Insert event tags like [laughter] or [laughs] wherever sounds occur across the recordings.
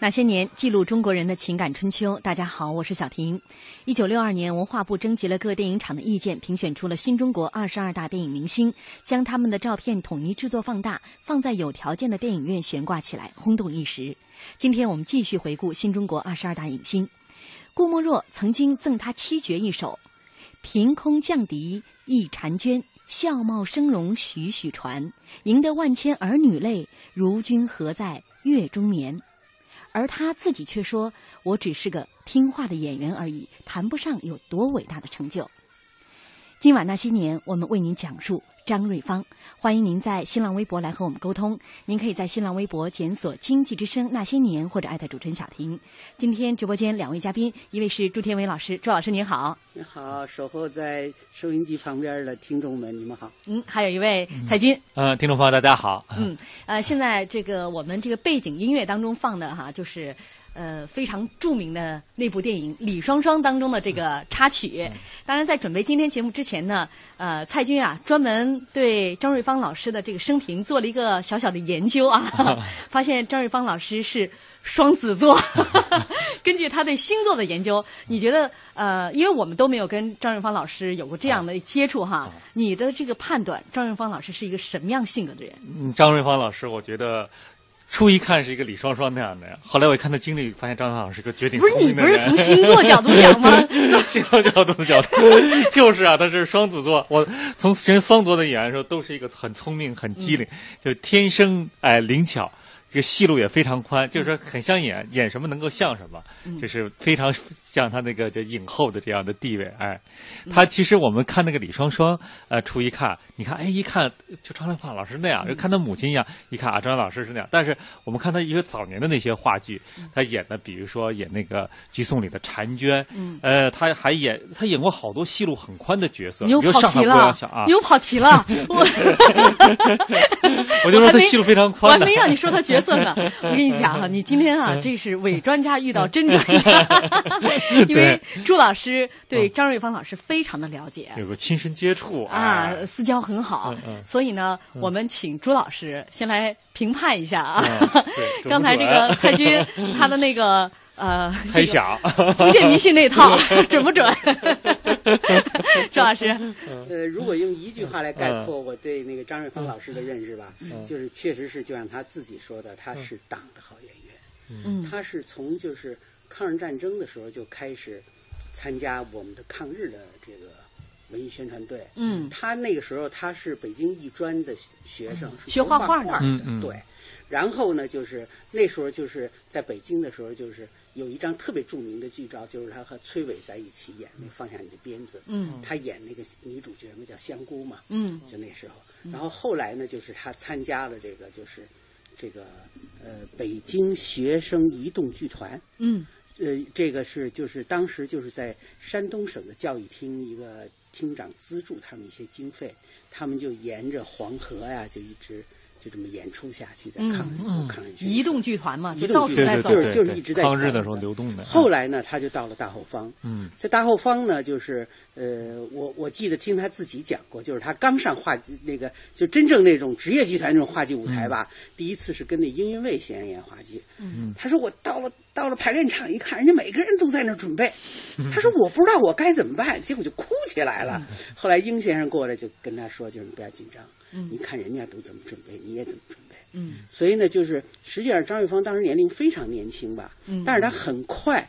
那些年，记录中国人的情感春秋。大家好，我是小婷。一九六二年，文化部征集了各电影厂的意见，评选出了新中国二十二大电影明星，将他们的照片统一制作放大，放在有条件的电影院悬挂起来，轰动一时。今天我们继续回顾新中国二十二大影星。郭沫若曾经赠他七绝一首：“凭空降敌忆婵娟，笑貌生容徐徐传。赢得万千儿女泪，如君何在月中眠。”而他自己却说：“我只是个听话的演员而已，谈不上有多伟大的成就。”今晚那些年，我们为您讲述张瑞芳。欢迎您在新浪微博来和我们沟通。您可以在新浪微博检索“经济之声那些年”或者艾特主持人小婷。今天直播间两位嘉宾，一位是朱天伟老师，朱老师您好。你好，守候在收音机旁边的听众们，你们好。嗯，还有一位蔡军。嗯，听众朋友大家好。嗯，呃，现在这个我们这个背景音乐当中放的哈，就是。呃，非常著名的那部电影《李双双》当中的这个插曲。当然，在准备今天节目之前呢，呃，蔡军啊，专门对张瑞芳老师的这个生平做了一个小小的研究啊，[laughs] 发现张瑞芳老师是双子座。[laughs] 根据他对星座的研究，你觉得呃，因为我们都没有跟张瑞芳老师有过这样的接触哈，你的这个判断，张瑞芳老师是一个什么样性格的人？嗯，张瑞芳老师，我觉得。初一看是一个李双双那样的，后来我一看他经历，发现张老师是个绝顶不是你不是从星座角度讲吗？[laughs] 星座角度的角度，就是啊，他是双子座。我从全双子座的演员说，都是一个很聪明、很机灵，就天生哎灵巧。这个戏路也非常宽，就是说很像演演什么能够像什么，就是非常像他那个叫影后的这样的地位。哎，他其实我们看那个李双双，呃，初一看，你看，哎，一看就张兰芳老师那样，就看他母亲一样，一看啊，张老师是那样。但是我们看他一个早年的那些话剧，他演的，比如说演那个《菊颂》里的婵娟，呃，他还演他演过好多戏路很宽的角色。你又跑题了，你又跑题了。[laughs] [laughs] 我就说他戏路非常宽。我还没让你说他角。角色呢？我跟你讲哈，你今天啊，这是伪专家遇到真专家，[laughs] 因为朱老师对张瑞芳老师非常的了解，有个亲身接触啊，私交很好，所以呢，我们请朱老师先来评判一下啊。[laughs] 刚才这个蔡军他的那个呃猜想，封建迷信那套 [laughs] 准不准？[laughs] 周老师，呃，如果用一句话来概括我对那个张瑞芳老师的认识吧，就是确实是就像他自己说的，他是党的好演员。嗯，他是从就是抗日战争的时候就开始参加我们的抗日的这个文艺宣传队。嗯，他那个时候他是北京艺专的学生，学画画的。嗯对，然后呢，就是那时候就是在北京的时候就是。有一张特别著名的剧照，就是他和崔伟在一起演那《放下你的鞭子》。嗯，他演那个女主角嘛，叫香菇嘛。嗯，就那时候。然后后来呢，就是他参加了这个，就是这个呃北京学生移动剧团。嗯，呃，这个是就是当时就是在山东省的教育厅一个厅长资助他们一些经费，他们就沿着黄河呀，就一直。就这么演出下去，在抗日做抗日剧，移动剧团嘛，移动剧团就是就是一直在抗日的时候流动的。后来呢，他就到了大后方。嗯，在大后方呢，就是呃，我我记得听他自己讲过，就是他刚上话剧那个，就真正那种职业剧团那种话剧舞台吧，第一次是跟那英云卫先生演话剧。嗯，他说我到了到了排练场一看，人家每个人都在那准备，[laughs] 他说我不知道我该怎么办，结果就哭起来了。后来英先生过来就跟他说，就是你不要紧张。嗯，你看人家都怎么准备，你也怎么准备。嗯，所以呢，就是实际上张玉芳当时年龄非常年轻吧。嗯，但是她很快，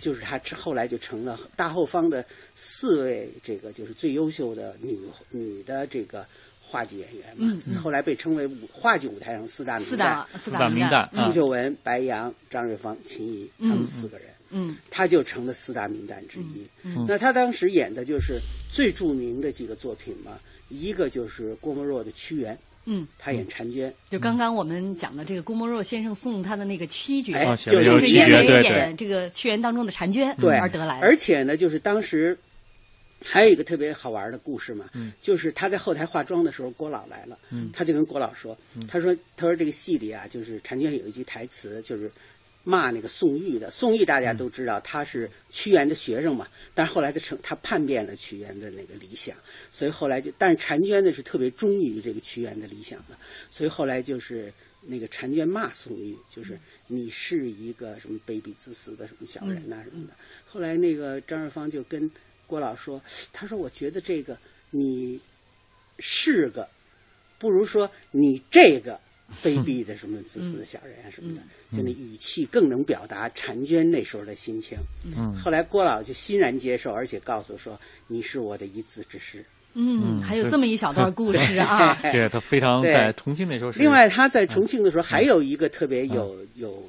就是她后来就成了大后方的四位这个就是最优秀的女女的这个话剧演员嘛。嗯，后来被称为话剧舞台上四大名旦。四大名旦，朱秀文、白杨、张瑞芳、秦怡，他们四个人。嗯，他就成了四大名旦之一。嗯，那他当时演的就是最著名的几个作品嘛。一个就是郭沫若的屈原，嗯，他演婵娟，就刚刚我们讲的这个郭沫若先生送他的那个七绝，就是因为演这个屈原当中的婵娟而得来的。而且呢，就是当时还有一个特别好玩的故事嘛，就是他在后台化妆的时候，郭老来了，他就跟郭老说，他说他说这个戏里啊，就是婵娟有一句台词，就是。骂那个宋玉的，宋玉大家都知道他是屈原的学生嘛，但是后来他成他叛变了屈原的那个理想，所以后来就，但是婵娟呢是特别忠于这个屈原的理想的，所以后来就是那个婵娟骂宋玉，就是你是一个什么卑鄙自私的什么小人呐、什么的。后来那个张瑞芳就跟郭老说，他说我觉得这个你是个，不如说你这个卑鄙的什么自私的小人啊什么的，就那语气更能表达婵娟那时候的心情。嗯。后来郭老就欣然接受，而且告诉说你是我的一字之师。嗯，还有这么一小段故事啊。[laughs] 对他非常在重庆那时候是。另外，他在重庆的时候还有一个特别有、有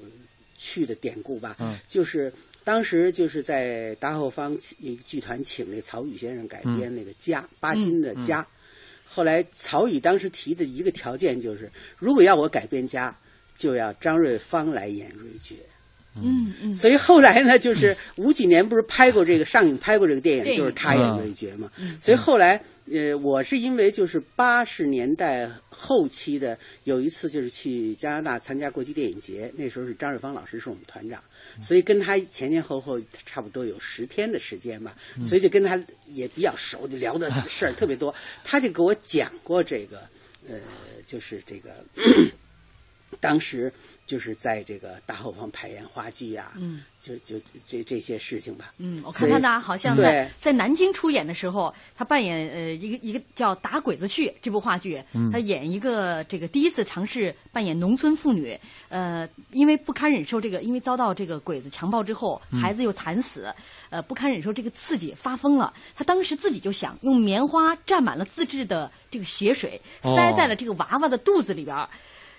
趣的典故吧，嗯。就是当时就是在大后方一个剧团请那个曹禺先生改编那个《家》巴金的《家》后来曹禺当时提的一个条件就是，如果要我改编《家》，就要张瑞芳来演瑞觉。嗯。嗯，所以后来呢，就是五几年不是拍过这个上映拍过这个电影，电影。就是他演瑞觉嘛。所以后来，呃，我是因为就是八十年代后期的有一次就是去加拿大参加国际电影节，那时候是张瑞芳老师是我们团长，所以跟他前前后后差不多有十天的时间吧，所以就跟他也比较熟，就聊的事儿特别多。他就给我讲过这个，呃，就是这个。[clears throat] 当时就是在这个大后方排演话剧啊，嗯，就就这这些事情吧。嗯，我看他呢，好像在在南京出演的时候，他扮演呃一个一个叫《打鬼子去》这部话剧，他演一个这个第一次尝试扮演农村妇女，呃，因为不堪忍受这个，因为遭到这个鬼子强暴之后，孩子又惨死，呃，不堪忍受这个刺激，发疯了。他当时自己就想用棉花蘸满了自制的这个血水，哦塞在了这个娃娃的肚子里边儿。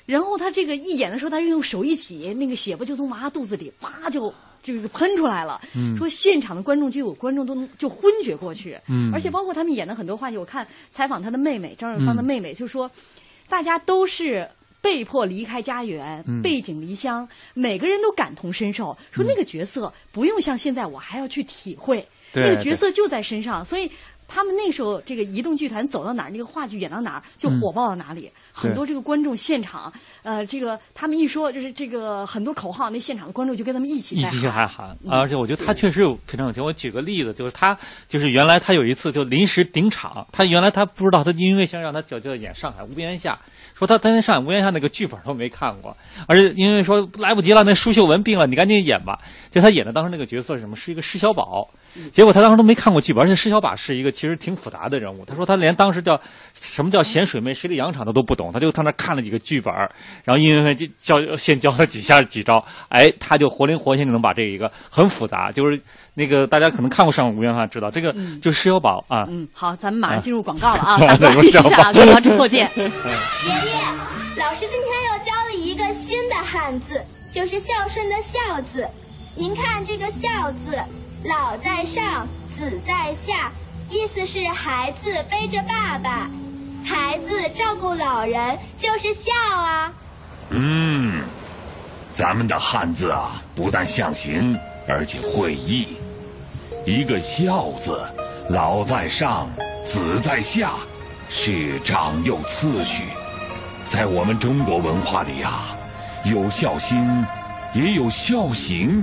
然后他这个一演的时候，他就用手一挤，那个血不就从娃肚子里啪就就是喷出来了。说现场的观众就有观众都能就昏厥过去。嗯而且包括他们演的很多话剧，我看采访他的妹妹张瑞芳的妹妹就说，大家都是。被迫离开家园，背井离乡，每个人都感同身受。说那个角色不用像现在我还要去体会，对那个角色就在身上，所以他们那时候这个移动剧团走到哪儿，那个话剧演到哪儿就火爆到哪里。很多这个观众现场，呃，这个他们一说就是这个很多口号，那现场的观众就跟他们一起一。起还喊，而且我觉得他确实有非常有钱。我举个例子，就是他就是原来他有一次就临时顶场，他原来他不知道他因为想让他叫叫演上海无边下，说他他连上海无边下那个剧本都没看过，而且因为说来不及了，那舒秀文病了，你赶紧演吧。就他演的当时那个角色是什么？是一个施小宝，结果他当时都没看过剧本，而且施小宝是一个其实挺复杂的人物。他说他连当时叫什么叫咸水妹，谁的洋场他都不懂，他就在那看了几个剧本，然后因为就教先教他几下几招，哎，他就活灵活现就能把这一个很复杂，就是那个大家可能看过《上古无边话》知道，这个就施小宝啊。嗯，好，咱们马上进入广告了啊，[laughs] 啊打断一下，广告之后见。[laughs] 爷爷，老师今天又教了一个新的汉字，就是孝顺的孝字。您看这个孝字，老在上，子在下，意思是孩子背着爸爸，孩子照顾老人就是孝啊。嗯，咱们的汉字啊，不但象形，而且会意。一个孝字，老在上，子在下，是长幼次序。在我们中国文化里啊，有孝心，也有孝行，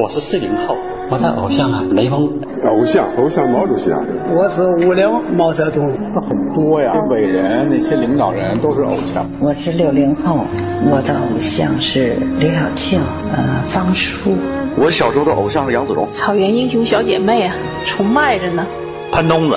我是四零后，我的偶像啊，雷锋。偶像，偶像毛主席啊。我是五零毛泽东。那很多呀，伟人那些领导人都是偶像。我是六零后，我的偶像是刘晓庆，呃，方舒。我小时候的偶像是杨子荣。草原英雄小姐妹啊，崇拜着呢。潘冬子。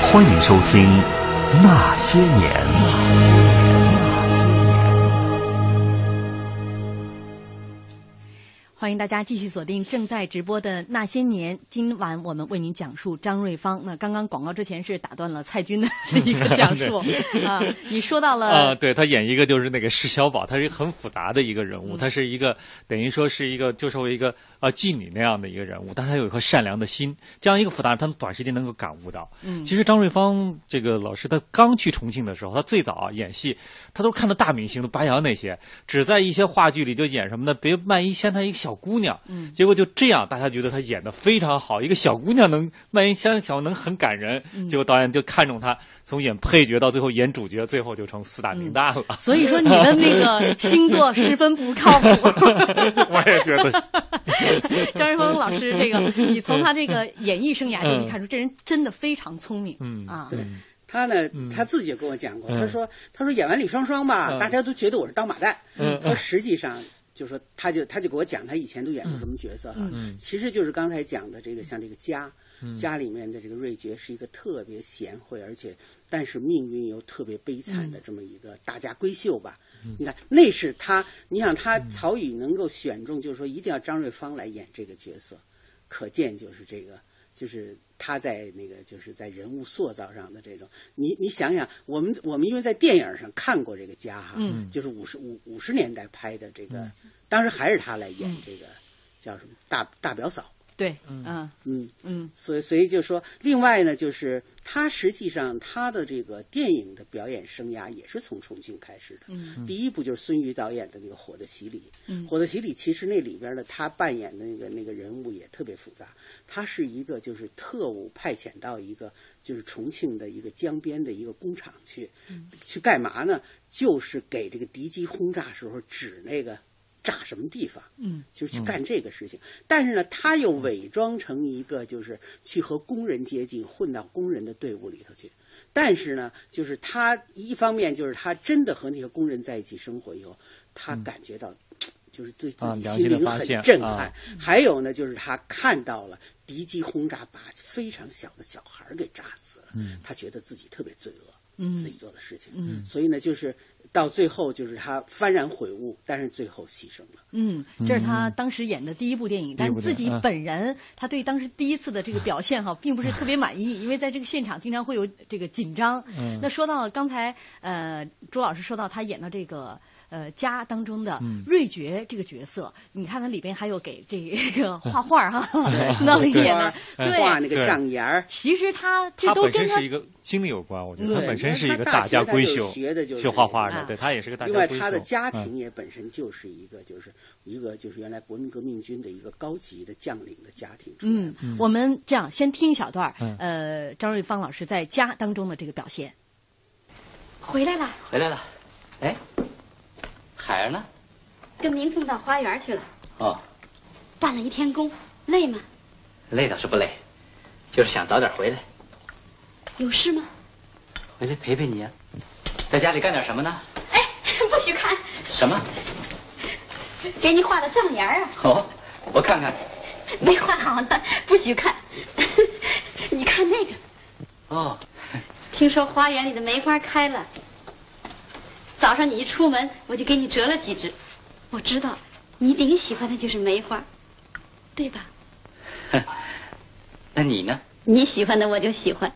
欢迎收听《那些年》。那些年，欢迎大家继续锁定正在直播的那些年。今晚我们为您讲述张瑞芳。那刚刚广告之前是打断了蔡军的一个讲述 [laughs] 啊，你说到了啊，对他演一个就是那个石小宝，他是一个很复杂的一个人物，他是一个等于说是一个就是为一个呃妓女那样的一个人物，但他有一颗善良的心，这样一个复杂，他短时间能够感悟到。嗯，其实张瑞芳这个老师他刚去重庆的时候，他最早啊演戏，他都看到大明星，都白杨那些，只在一些话剧里就演什么呢？别万一先他一个小姑娘，嗯，结果就这样，大家觉得她演的非常好，一个小姑娘能万一像小能很感人，嗯结果导演就看中她，从演配角到最后演主角，最后就成四大名旦了。所以说你的那个星座十分不靠谱。[laughs] 我也觉得。[laughs] 张瑞峰老师，这个你从他这个演艺生涯就可以看出，这人真的非常聪明。嗯啊，对。他呢，他自己也跟我讲过，他说：“他说演完李双双吧，大家都觉得我是当马旦。他说实际上，就说他就他就给我讲他以前都演过什么角色哈。其实就是刚才讲的这个，像这个家，家里面的这个瑞觉是一个特别贤惠，而且但是命运又特别悲惨的这么一个大家闺秀吧。你看，那是他，你想他曹禺能够选中，就是说一定要张瑞芳来演这个角色，可见就是这个就是。”他在那个就是在人物塑造上的这种，你你想想，我们我们因为在电影上看过这个家哈，嗯，就是五十五五十年代拍的这个，当时还是他来演这个叫什么大大表嫂，对，嗯。嗯。嗯，所以所以就说，另外呢，就是他实际上他的这个电影的表演生涯也是从重庆开始的，嗯，第一部就是孙瑜导演的那个《火的洗礼》，嗯，《火的洗礼》其实那里边的他扮演的那个那个人物也特别复杂，他是一个就是特务派遣到一个就是重庆的一个江边的一个工厂去，嗯、去干嘛呢？就是给这个敌机轰炸时候指那个。炸什么地方？嗯，就是去干这个事情。嗯、但是呢，他又伪装成一个，就是去和工人接近，混到工人的队伍里头去。但是呢，就是他一方面就是他真的和那些工人在一起生活以后，他感觉到，嗯、就是对自己心灵很震撼。啊、还有呢，就是他看到了敌机轰炸把非常小的小孩给炸死了，嗯、他觉得自己特别罪恶，嗯、自己做的事情。嗯，所以呢，就是。到最后就是他幡然悔悟，但是最后牺牲了。嗯，这是他当时演的第一部电影，但是自己本人他对当时第一次的这个表现哈，并不是特别满意，[laughs] 因为在这个现场经常会有这个紧张。嗯、那说到刚才呃，朱老师说到他演的这个。呃，家当中的嗯瑞觉这个角色，你看他里边还有给这个画 [laughs] 画哈，那里演的对画那个障眼儿。其实他这他都跟他是一个经历有关，我觉得他本身是一个大家闺秀，学的就是学画画的，啊对他也是个大家另外，闺秀。他的家庭也本身就是一个，就是一个就是原来国民革命军的一个高级的将领的家庭。嗯，我们这样先听一小段嗯呃，张瑞芳老师在家当中的这个表现。回来了，回来了，哎。海儿呢？跟明凤到花园去了。哦，办了一天工，累吗？累倒是不累，就是想早点回来。有事吗？回来陪陪你啊，在家里干点什么呢？哎，[laughs] 不许看。什么？给你画的障眼儿啊。哦，我看看。没画好呢，不许看。[laughs] 你看那个。哦。听说花园里的梅花开了。早上你一出门，我就给你折了几枝。我知道你顶喜欢的就是梅花，对吧？[laughs] 那你呢？你喜欢的我就喜欢。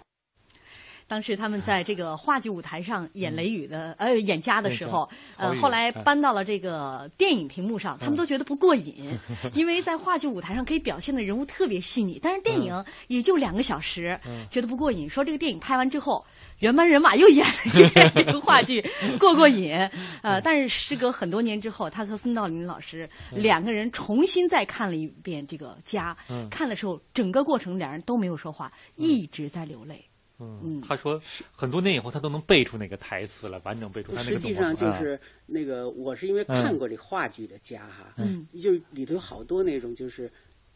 当时他们在这个话剧舞台上演雷雨的，呃，演家的时候，呃，后来搬到了这个电影屏幕上，他们都觉得不过瘾，[laughs] 因为在话剧舞台上可以表现的人物特别细腻，但是电影也就两个小时，觉得不过瘾。说这个电影拍完之后。原班人马又演了一遍这个话剧，[laughs] 过过瘾。呃，但是时隔很多年之后，他和孙道临老师两个人重新再看了一遍这个家，嗯看的时候整个过程两人都没有说话，一直在流泪。嗯，他说很多年以后他都能背出那个台词了，完整背出他那个。实际上就是那个，我是因为看过这话剧的家哈，嗯，就是里头有好多那种就是。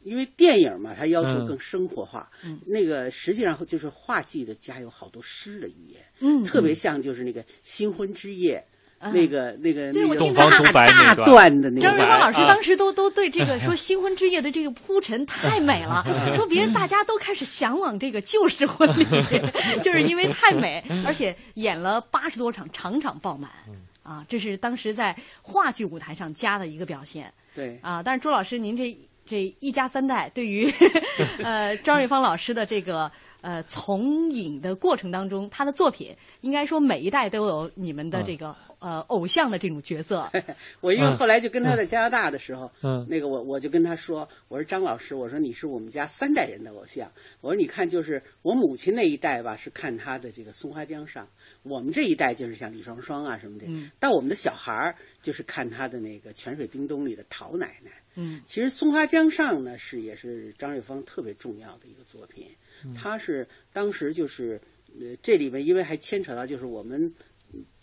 因为电影嘛，它要求更生活化。嗯，那个实际上就是话剧的家有好多诗的语言，嗯，特别像就是那个新婚之夜，嗯、那个那个对那个大大段的那个。张瑞芳老师当时都都对这个 [laughs] 说新婚之夜的这个铺陈太美了，[laughs] 说别人大家都开始向往这个旧式婚礼，[laughs] 就是因为太美，而且演了八十多场，场场爆满。啊，这是当时在话剧舞台上加的一个表现。对啊，但是朱老师，您这这一家三代对于 [laughs] 呃张瑞芳老师的这个呃从影的过程当中，他的作品应该说每一代都有你们的这个、呃偶像的这种角色。[laughs] 我因为后来就跟他在加拿大的时候，嗯那个我我就跟他说，我说张老师，我说你是我们家三代人的偶像。我说你看，就是我母亲那一代吧，是看他的这个松花江上；我们这一代就是像李双双啊什么的。嗯到我们的小孩儿就是看他的那个《泉水叮咚》里的陶奶奶。嗯其实松花江上呢是也是张瑞芳特别重要的一个作品，嗯他是当时就是呃这里面因为还牵扯到就是我们。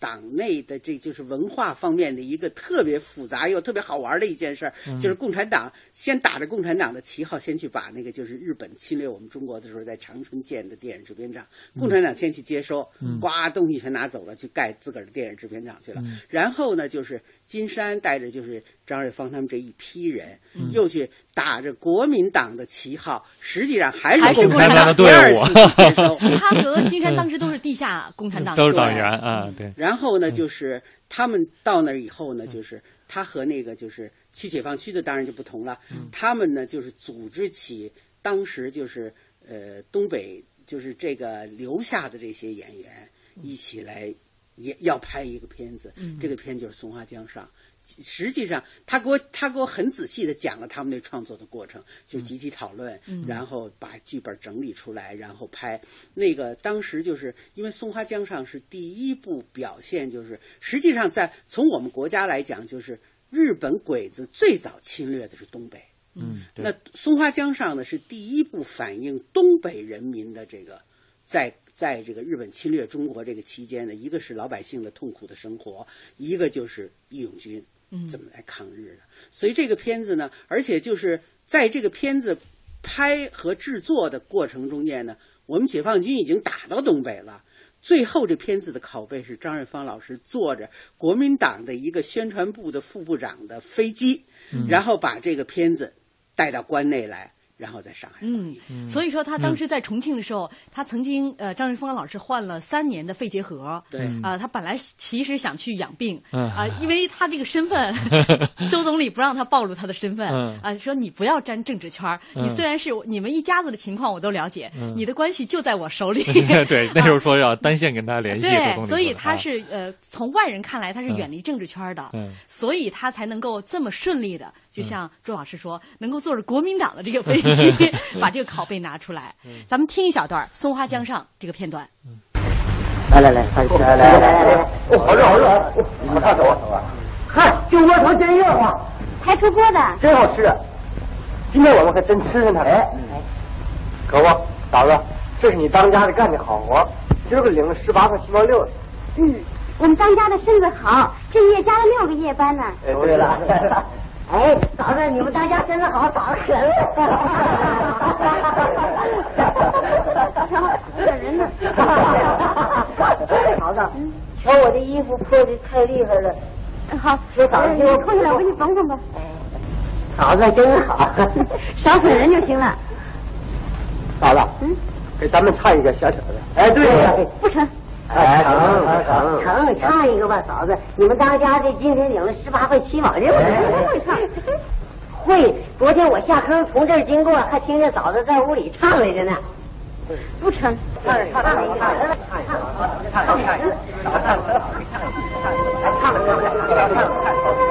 党内的这就是文化方面的一个特别复杂又特别好玩的一件事儿，嗯就是共产党先打着共产党的旗号，先去把那个就是日本侵略我们中国的时候，在长春建的电影制片厂，共产党先去接收，嗯呱东西全拿走了，去盖自个儿的电影制片厂去了。嗯然后呢，就是金山带着就是张瑞芳他们这一批人，嗯又去打着国民党的旗号，实际上还还是共产党的第二次去接收。他和金山当时都是地下共产党，都是党员啊，对。然后呢，就是他们到那儿以后呢，就是他和那个就是去解放区的当然就不同了。他们呢，就是组织起当时就是呃东北就是这个留下的这些演员一起来也要拍一个片子，嗯这个片就是《松花江上》。实际上，他给我他给我很仔细的讲了他们那创作的过程，就是集体讨论，嗯然后把剧本整理出来，然后拍。那个当时就是因为《松花江上》是第一部表现，就是实际上在从我们国家来讲，就是日本鬼子最早侵略的是东北。嗯，那《松花江上》呢是第一部反映东北人民的这个在在这个日本侵略中国这个期间呢，一个是老百姓的痛苦的生活，一个就是义勇军怎么来抗日的。所以这个片子呢，而且就是在这个片子拍和制作的过程中间呢，我们解放军已经打到东北了。最后这片子的拷贝是张瑞芳老师坐着国民党的一个宣传部的副部长的飞机，嗯然后把这个片子带到关内来，然后在上海。嗯，所以说他当时在重庆的时候，他曾经呃，张瑞芳老师患了三年的肺结核。对。啊、他本来其实想去养病嗯。啊、因为他这个身份，[laughs] 周总理不让他暴露他的身份啊、嗯说你不要沾政治圈儿你嗯虽然是你们一家子的情况我都了解，嗯。你的关系就在我手里。[laughs] 对，[laughs] 那时候说要单线跟他联系，周对，所以他是呃，从外人看来他是远离政治圈的，嗯。所以他才能够这么顺利的，就像朱老师说，能够坐着国民党的这个飞机 [laughs] 把这个拷贝拿出来。咱们听一小段《松花江上》这个片段。来来来，快来来来来来，哦，好热好热，你们看走啊！嗨，就窝头煎热乎，才出锅的，真好吃。今天我们可真吃上它了。哎，可不，嫂子，这是你当家的干的好活，今儿个领了十八块七毛六。嗯，我们当家的身子好，这一夜加了六个夜班呢。哎，对了，[laughs] 哎，嫂子，你们当家身子好，嫂子可瞧，这人呢？[laughs] 嫂子，瞧我这衣服破的太厉害了。好，这嫂子呃你脱下来，我给你缝缝吧。嫂子真好，[laughs] 少损人就行了。嫂子，嗯，给咱们唱一个小小的。哎，对呀，不成。哎，成成成，唱一个吧，嫂子。你们当家的今天领了十八块七毛，人不哎会唱。会，昨天我下坑从这儿经过，还听见嫂子在屋里唱来着呢。不成，唱唱唱唱唱唱唱春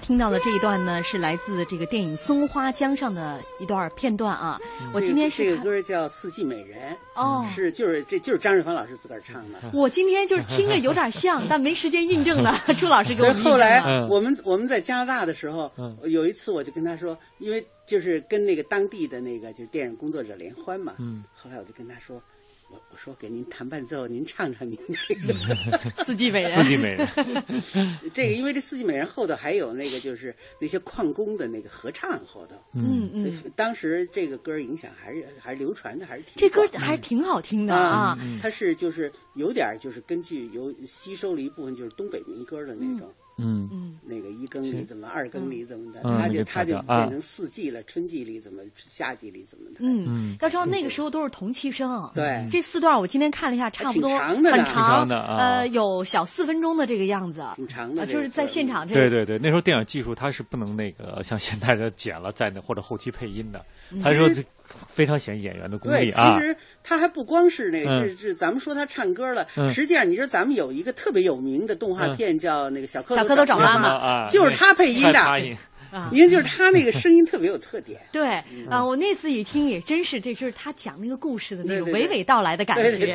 听到的这一段呢，是来自这个电影《松花江上》的一段片段啊。我今天是这个歌叫《四季美人》，哦，是就是这就是张瑞芳老师自个儿唱的。[laughs] 我今天就是听着有点像，[laughs] 但没时间印证了。[laughs] 朱老师给我们。后来我们我们在加拿大的时候，有一次我就跟他说，因为就是跟那个当地的那个就是电影工作者联欢嘛。嗯。后来我就跟他说。我我说给您弹伴奏，您唱唱您那个《四季美人》。四季美人，[laughs] 这个因为这《四季美人》后头还有那个就是那些矿工的那个合唱后头，嗯嗯，所以当时这个歌影响还是还是流传的还是挺。这歌还是挺好听的啊，它是就是有点就是根据有吸收了一部分就是东北民歌的那种。嗯嗯，那个一更里怎么，二更里怎么的，他就他就变成四季了，春季里怎么，夏季里怎么的。嗯，要知道那个时候都是同期声。对，这四段我今天看了一下，差不多很长的，呃，有小四分钟的这个样子。挺长的，就是在现场这。对对对，那时候电影技术它是不能那个像现在的剪了在那或者后期配音的，他说。非常显演员的功力啊！其实他还不光是那个，这这咱们说他唱歌了，实际上你说咱们有一个特别有名的动画片叫那个小蝌蚪蚪找妈妈，就是他配音的。啊，因为就是他那个声音特别有特点。[laughs] 对啊，我那次一听也真是，这就是他讲那个故事的那种娓娓道来的感觉。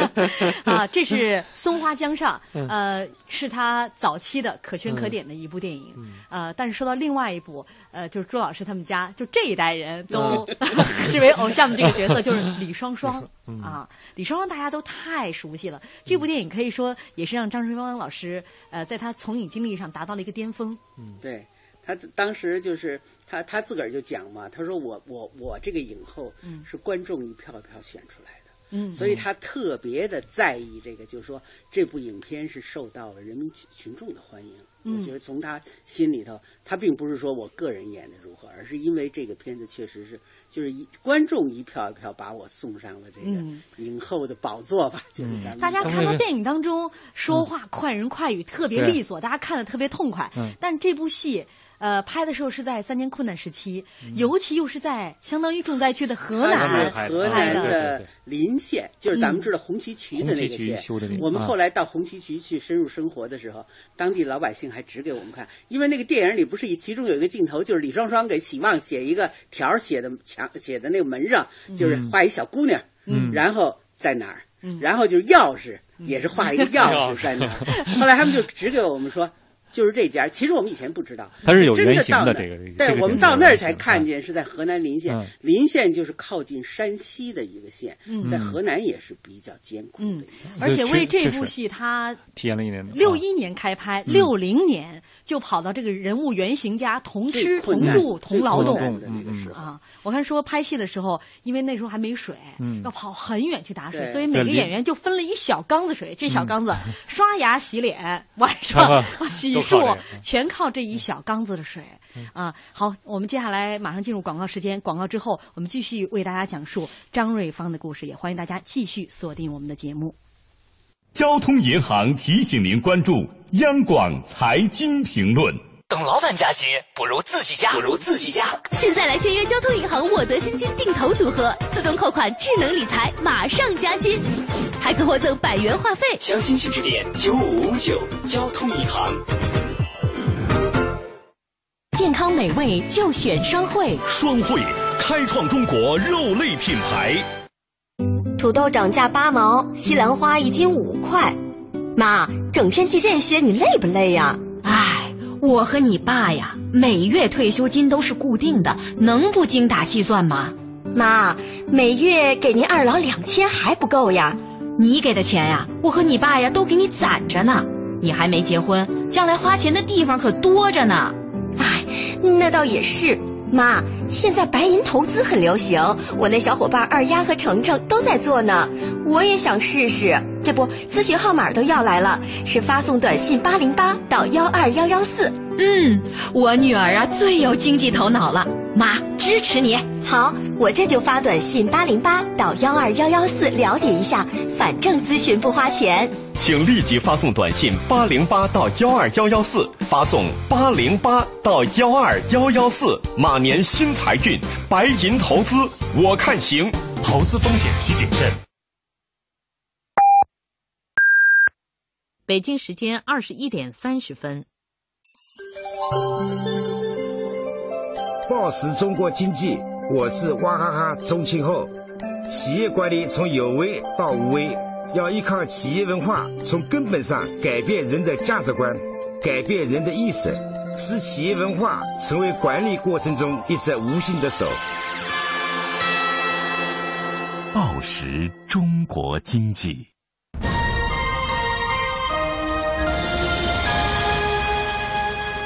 [laughs] 啊，这是《松花江上》，呃，是他早期的可圈可点的一部电影。呃，但是说到另外一部，呃，就是朱老师他们家就这一代人都视为偶像的这个角色，就是李双双啊。李双双大家都太熟悉了，这部电影可以说也是让张春芳老师呃，在他从影经历上达到了一个巅峰。嗯，对。他当时就是他他自个儿就讲嘛，他说我我我这个影后是观众一票一票选出来的，嗯，所以他特别的在意这个，就是说这部影片是受到了人民群群众的欢迎。我觉得从他心里头，他并不是说我个人演的如何，而是因为这个片子确实是就是一观众一票一票把我送上了这个影后的宝座吧。就是咱们大家看到电影当中说话快人快语，特别利索，大家看的特别痛快。但这部戏。呃，拍的时候是在三年困难时期，尤其又是在相当于重灾区的河南，河南的临县，就是咱们知道红旗渠的那个县。我们后来到红旗渠去深入生活的时候，当地老百姓还指给我们看，因为那个电影里不是其中有一个镜头，就是李双双给喜旺写一个条写的墙写的那个门上，就是画一小姑娘，然后在哪儿，然后就是钥匙也是画一个钥匙在哪儿。[laughs] 后来他们就指给我们说。就是这家，其实我们以前不知道，它是有原型的这个。对，我们到那儿才看见是在河南临县，临县就是靠近山西的一个县，在河南也是比较艰苦的。而且为这部戏，他体验了一年。六一年开拍，六零年就跑到这个人物原型家同吃同住同劳动的那个时候啊。我看说拍戏的时候，因为那时候还没水，要跑很远去打水，所以每个演员就分了一小缸子水，这小缸子刷牙洗脸，晚上洗。数全靠这一小缸子的水啊！好，我们接下来马上进入广告时间。广告之后，我们继续为大家讲述张瑞芳的故事，也欢迎大家继续锁定我们的节目。交通银行提醒您关注央广财经评论。等老板加薪，不如自己加，不如自己加。现在来签约交通银行沃德新金定投组合，自动扣款，智能理财，马上加薪，还可获赠百元话费。详情请致电九五五九交通银行。健康美味就选双汇，双汇开创中国肉类品牌。土豆涨价八毛，西兰花一斤五块。妈，整天记这些，你累不累呀？唉，我和你爸呀，每月退休金都是固定的，能不精打细算吗？妈，每月给您二老两千还不够呀？你给的钱呀，我和你爸呀都给你攒着呢。你还没结婚，将来花钱的地方可多着呢。哎，那倒也是，妈，现在白银投资很流行，我那小伙伴二丫和程程都在做呢，我也想试试。这不，咨询号码都要来了，是发送短信八零八到幺二幺幺四。嗯，我女儿啊最有经济头脑了，妈支持你。好，我这就发短信八零八到幺二幺幺四了解一下，反正咨询不花钱。请立即发送短信八零八到幺二幺幺四，发送八零八到幺二幺幺四。马年新财运，白银投资我看行，投资风险需谨慎。北京时间二十一点三十分。报时中国经济，我是娃哈哈钟庆后。企业管理从有为到无为，要依靠企业文化，从根本上改变人的价值观，改变人的意识，使企业文化成为管理过程中一只无形的手。报时中国经济，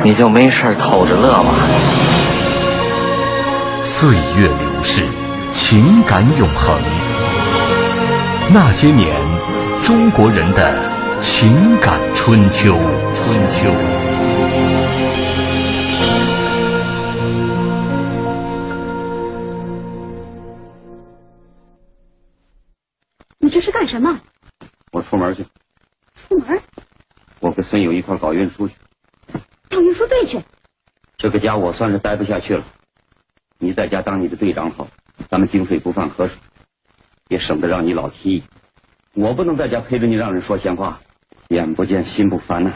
你就没事偷着乐吧。岁月流逝，情感永恒。那些年，中国人的情感春秋。春秋。你这是干什么？我出门去。出门？我跟孙友一块搞运输去。到运输队去。这个家我算是待不下去了。你在家当你的队长好，咱们井水不犯河水。也省得让你老提，我不能在家陪着你让人说闲话，眼不见心不烦呐。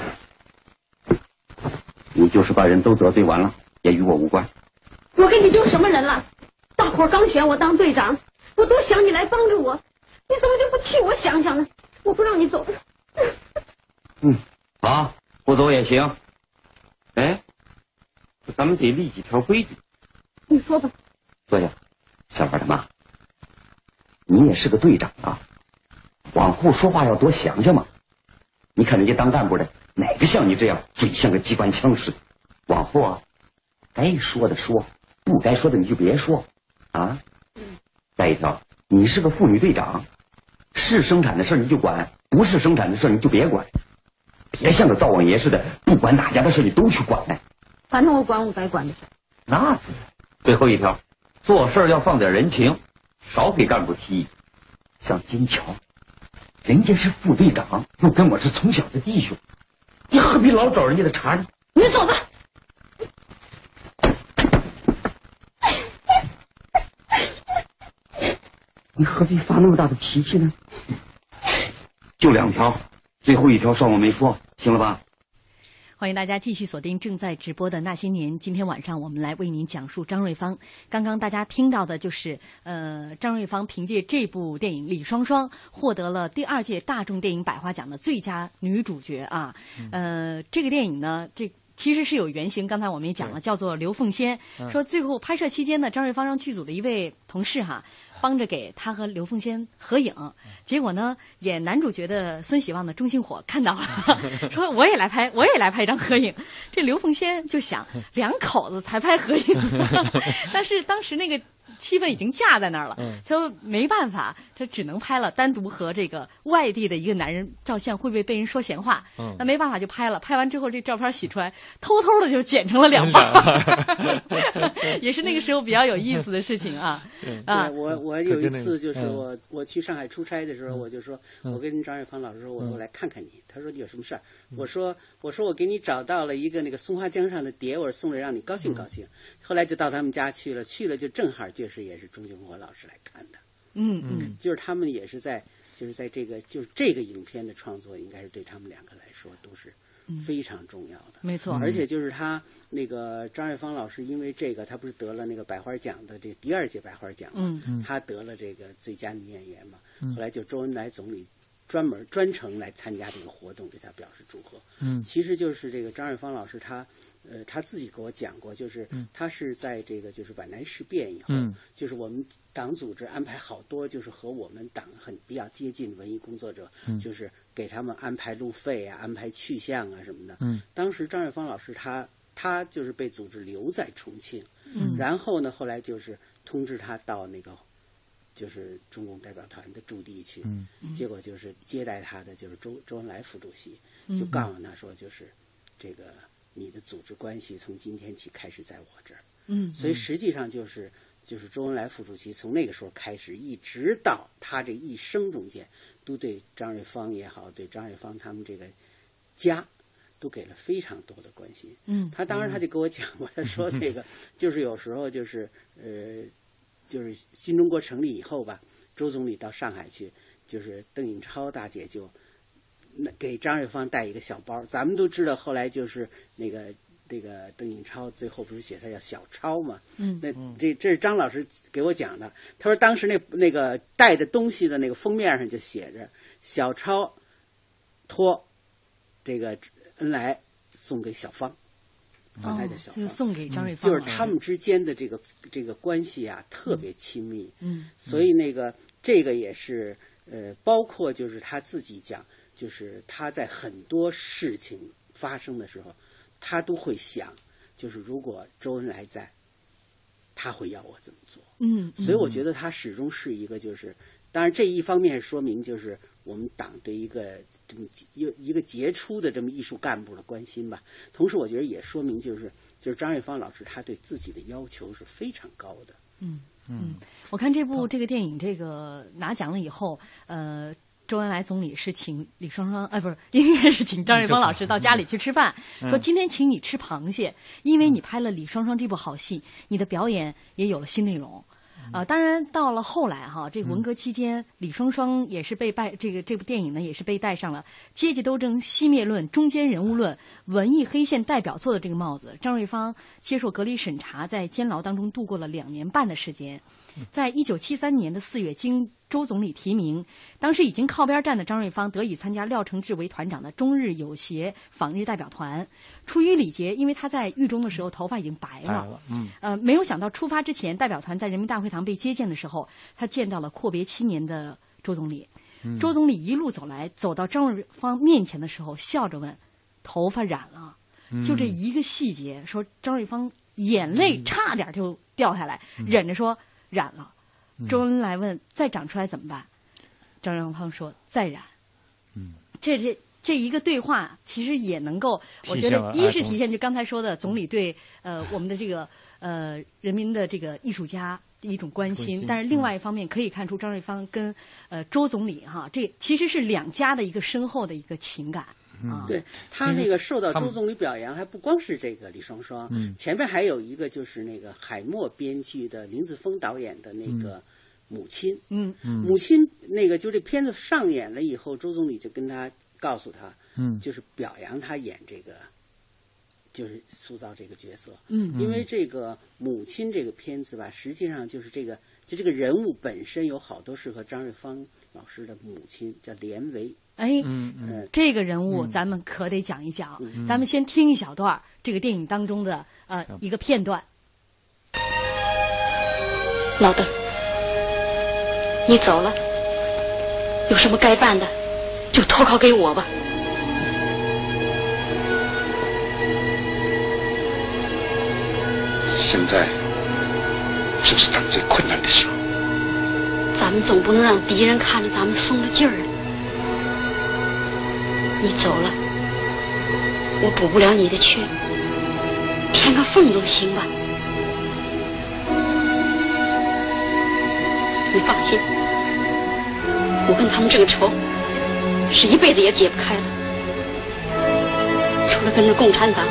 你就是把人都得罪完了，也与我无关。我跟你丢什么人了？大伙刚选我当队长，我多想你来帮助我，你怎么就不替我想想呢？我不让你走。嗯，好，不走也行。哎，咱们得立几条规矩。你说吧。坐下，小孩他妈。你也是个队长啊，往后说话要多想想嘛。你看人家当干部的，哪个像你这样嘴像个机关枪似的？往后啊，该说的说，不该说的你就别说啊。再一条，你是个妇女队长，是生产的事你就管，不是生产的事你就别管，别像个灶王爷似的，不管哪家的事你都去管呢。反正我管我该管的事。那自然。最后一条，做事要放点人情。少给干部提，像金桥，人家是副队长，又跟我是从小的弟兄，你何必老找人家的茬呢？你走吧。你何必发那么大的脾气呢？就两条，最后一条算我没说，行了吧？欢迎大家继续锁定正在直播的那些年。今天晚上我们来为您讲述张瑞芳。刚刚大家听到的就是，呃，张瑞芳凭借这部电影《李双双》获得了第二届大众电影百花奖的最佳女主角啊。呃，这个电影呢，这其实是有原型，刚才我们也讲了，叫做刘凤仙。说最后拍摄期间呢，张瑞芳让剧组的一位同事哈。帮着给他和刘凤仙合影，结果呢，演男主角的孙喜旺的钟兴火看到了，[laughs] 说我也来拍，我也来拍一张合影。这刘凤仙就想，两口子才拍合影，[laughs] 但是当时那个。气氛已经架在那儿了，他没办法，他只能拍了单独和这个外地的一个男人照相，会不会被人说闲话？那没办法就拍了。拍完之后，这照片洗出来，偷偷的就剪成了两半。[laughs] 也是那个时候比较有意思的事情啊。啊，我我有一次就是我 [laughs] 我去上海出差的时候，我就说，我跟张瑞芳老师说，我我来看看你。他说你有什么事儿？我说我说我给你找到了一个那个松花江上的碟，我说送来让你高兴高兴。后来就到他们家去了，去了就正好就是也是钟庆国老师来看的。嗯嗯，就是他们也是在就是在这个就是这个影片的创作，应该是对他们两个来说都是。非常重要的，没错。而且就是他那个张瑞芳老师，因为这个，他不是得了那个百花奖的这第二届百花奖嘛？嗯他得了这个最佳女演员嘛？后来就周恩来总理专门专程来参加这个活动，对他表示祝贺。嗯，其实就是这个张瑞芳老师，他呃他自己给我讲过，就是他是在这个就是皖南事变以后，就是我们党组织安排好多就是和我们党很比较接近文艺工作者，就是。给他们安排路费啊，安排去向啊什么的。嗯，当时张瑞芳老师他他就是被组织留在重庆。嗯，然后呢，后来就是通知他到那个就是中共代表团的驻地去。嗯，结果就是接待他的就是周周恩来副主席，就告诉他说，就是这个你的组织关系从今天起开始在我这儿。嗯，所以实际上就是。就是周恩来副主席从那个时候开始，一直到他这一生中间，都对张瑞芳也好，对张瑞芳他们这个家，都给了非常多的关心。嗯，他当时他就跟我讲过，他说 [laughs] 那个就是有时候就是呃，就是新中国成立以后吧，周总理到上海去，就是邓颖超大姐就那给张瑞芳带一个小包。咱们都知道，后来就是那个。这个邓颖超最后不是写他叫小超嘛？嗯，那这这是张老师给我讲的。他说当时那那个带着东西的那个封面上就写着“小超托这个恩来送给小芳”，方太的小芳送给张瑞芳，就是他们之间的这个这个关系啊特别亲密。嗯，所以那个这个也是呃，包括就是他自己讲，就是他在很多事情发生的时候。他都会想，就是如果周恩来在，他会要我怎么做？嗯，所以我觉得他始终是一个，就是当然这一方面说明就是我们党对一个这么一一个杰出的这么艺术干部的关心吧。同时，我觉得也说明就是就是张瑞芳老师他对自己的要求是非常高的。嗯嗯，我看这部这个电影这个拿奖了以后，呃。周恩来总理是请李双双，哎，不是，[laughs] 应该是请张瑞芳老师到家里去吃饭，说今天请你吃螃蟹，因为你拍了李双双这部好戏，你的表演也有了新内容。啊，当然到了后来哈，这个文革期间，李双双也是被拜这个这部电影呢，也是被戴上了阶级斗争熄灭论、中间人物论、文艺黑线代表作的这个帽子。张瑞芳接受隔离审查，在监牢当中度过了两年半的时间。在一九七三年的四月，经周总理提名，当时已经靠边站的张瑞芳得以参加廖承志为团长的中日友协访日代表团。出于礼节，因为他在狱中的时候头发已经白了，嗯，呃，没有想到出发之前，代表团在人民大会堂被接见的时候，他见到了阔别七年的周总理。周总理一路走来，走到张瑞芳面前的时候，笑着问：“头发染了？”就这一个细节，说张瑞芳眼泪差点就掉下来，忍着说。染了，周恩来问：“再长出来怎么办？”张瑞芳说：“再染。”嗯，这这这一个对话，其实也能够，我觉得一是体现就刚才说的总理对呃我们的这个呃人民的这个艺术家的一种关心，但是另外一方面可以看出张瑞芳跟呃周总理哈，这其实是两家的一个深厚的一个情感。嗯，对他那个受到周总理表扬，还不光是这个李双双，前面还有一个就是那个海默编剧的林子峰导演的那个母亲，嗯。嗯，母亲那个就这片子上演了以后，周总理就跟他告诉他，嗯，就是表扬他演这个，就是塑造这个角色，嗯，因为这个母亲这个片子吧，实际上就是这个就这个人物本身有好多是和张瑞芳老师的母亲叫连维。哎，嗯嗯，这个人物咱们可得讲一讲。咱们先听一小段这个电影当中的呃一个片段。老邓，你走了，有什么该办的，就托靠给我吧。现在就是党最困难的时候，咱们总不能让敌人看着咱们松了劲儿啊。你走了，我补不了你的缺，填个缝总行吧。你放心，我跟他们这个仇，是一辈子也解不开了。除了跟着共产党，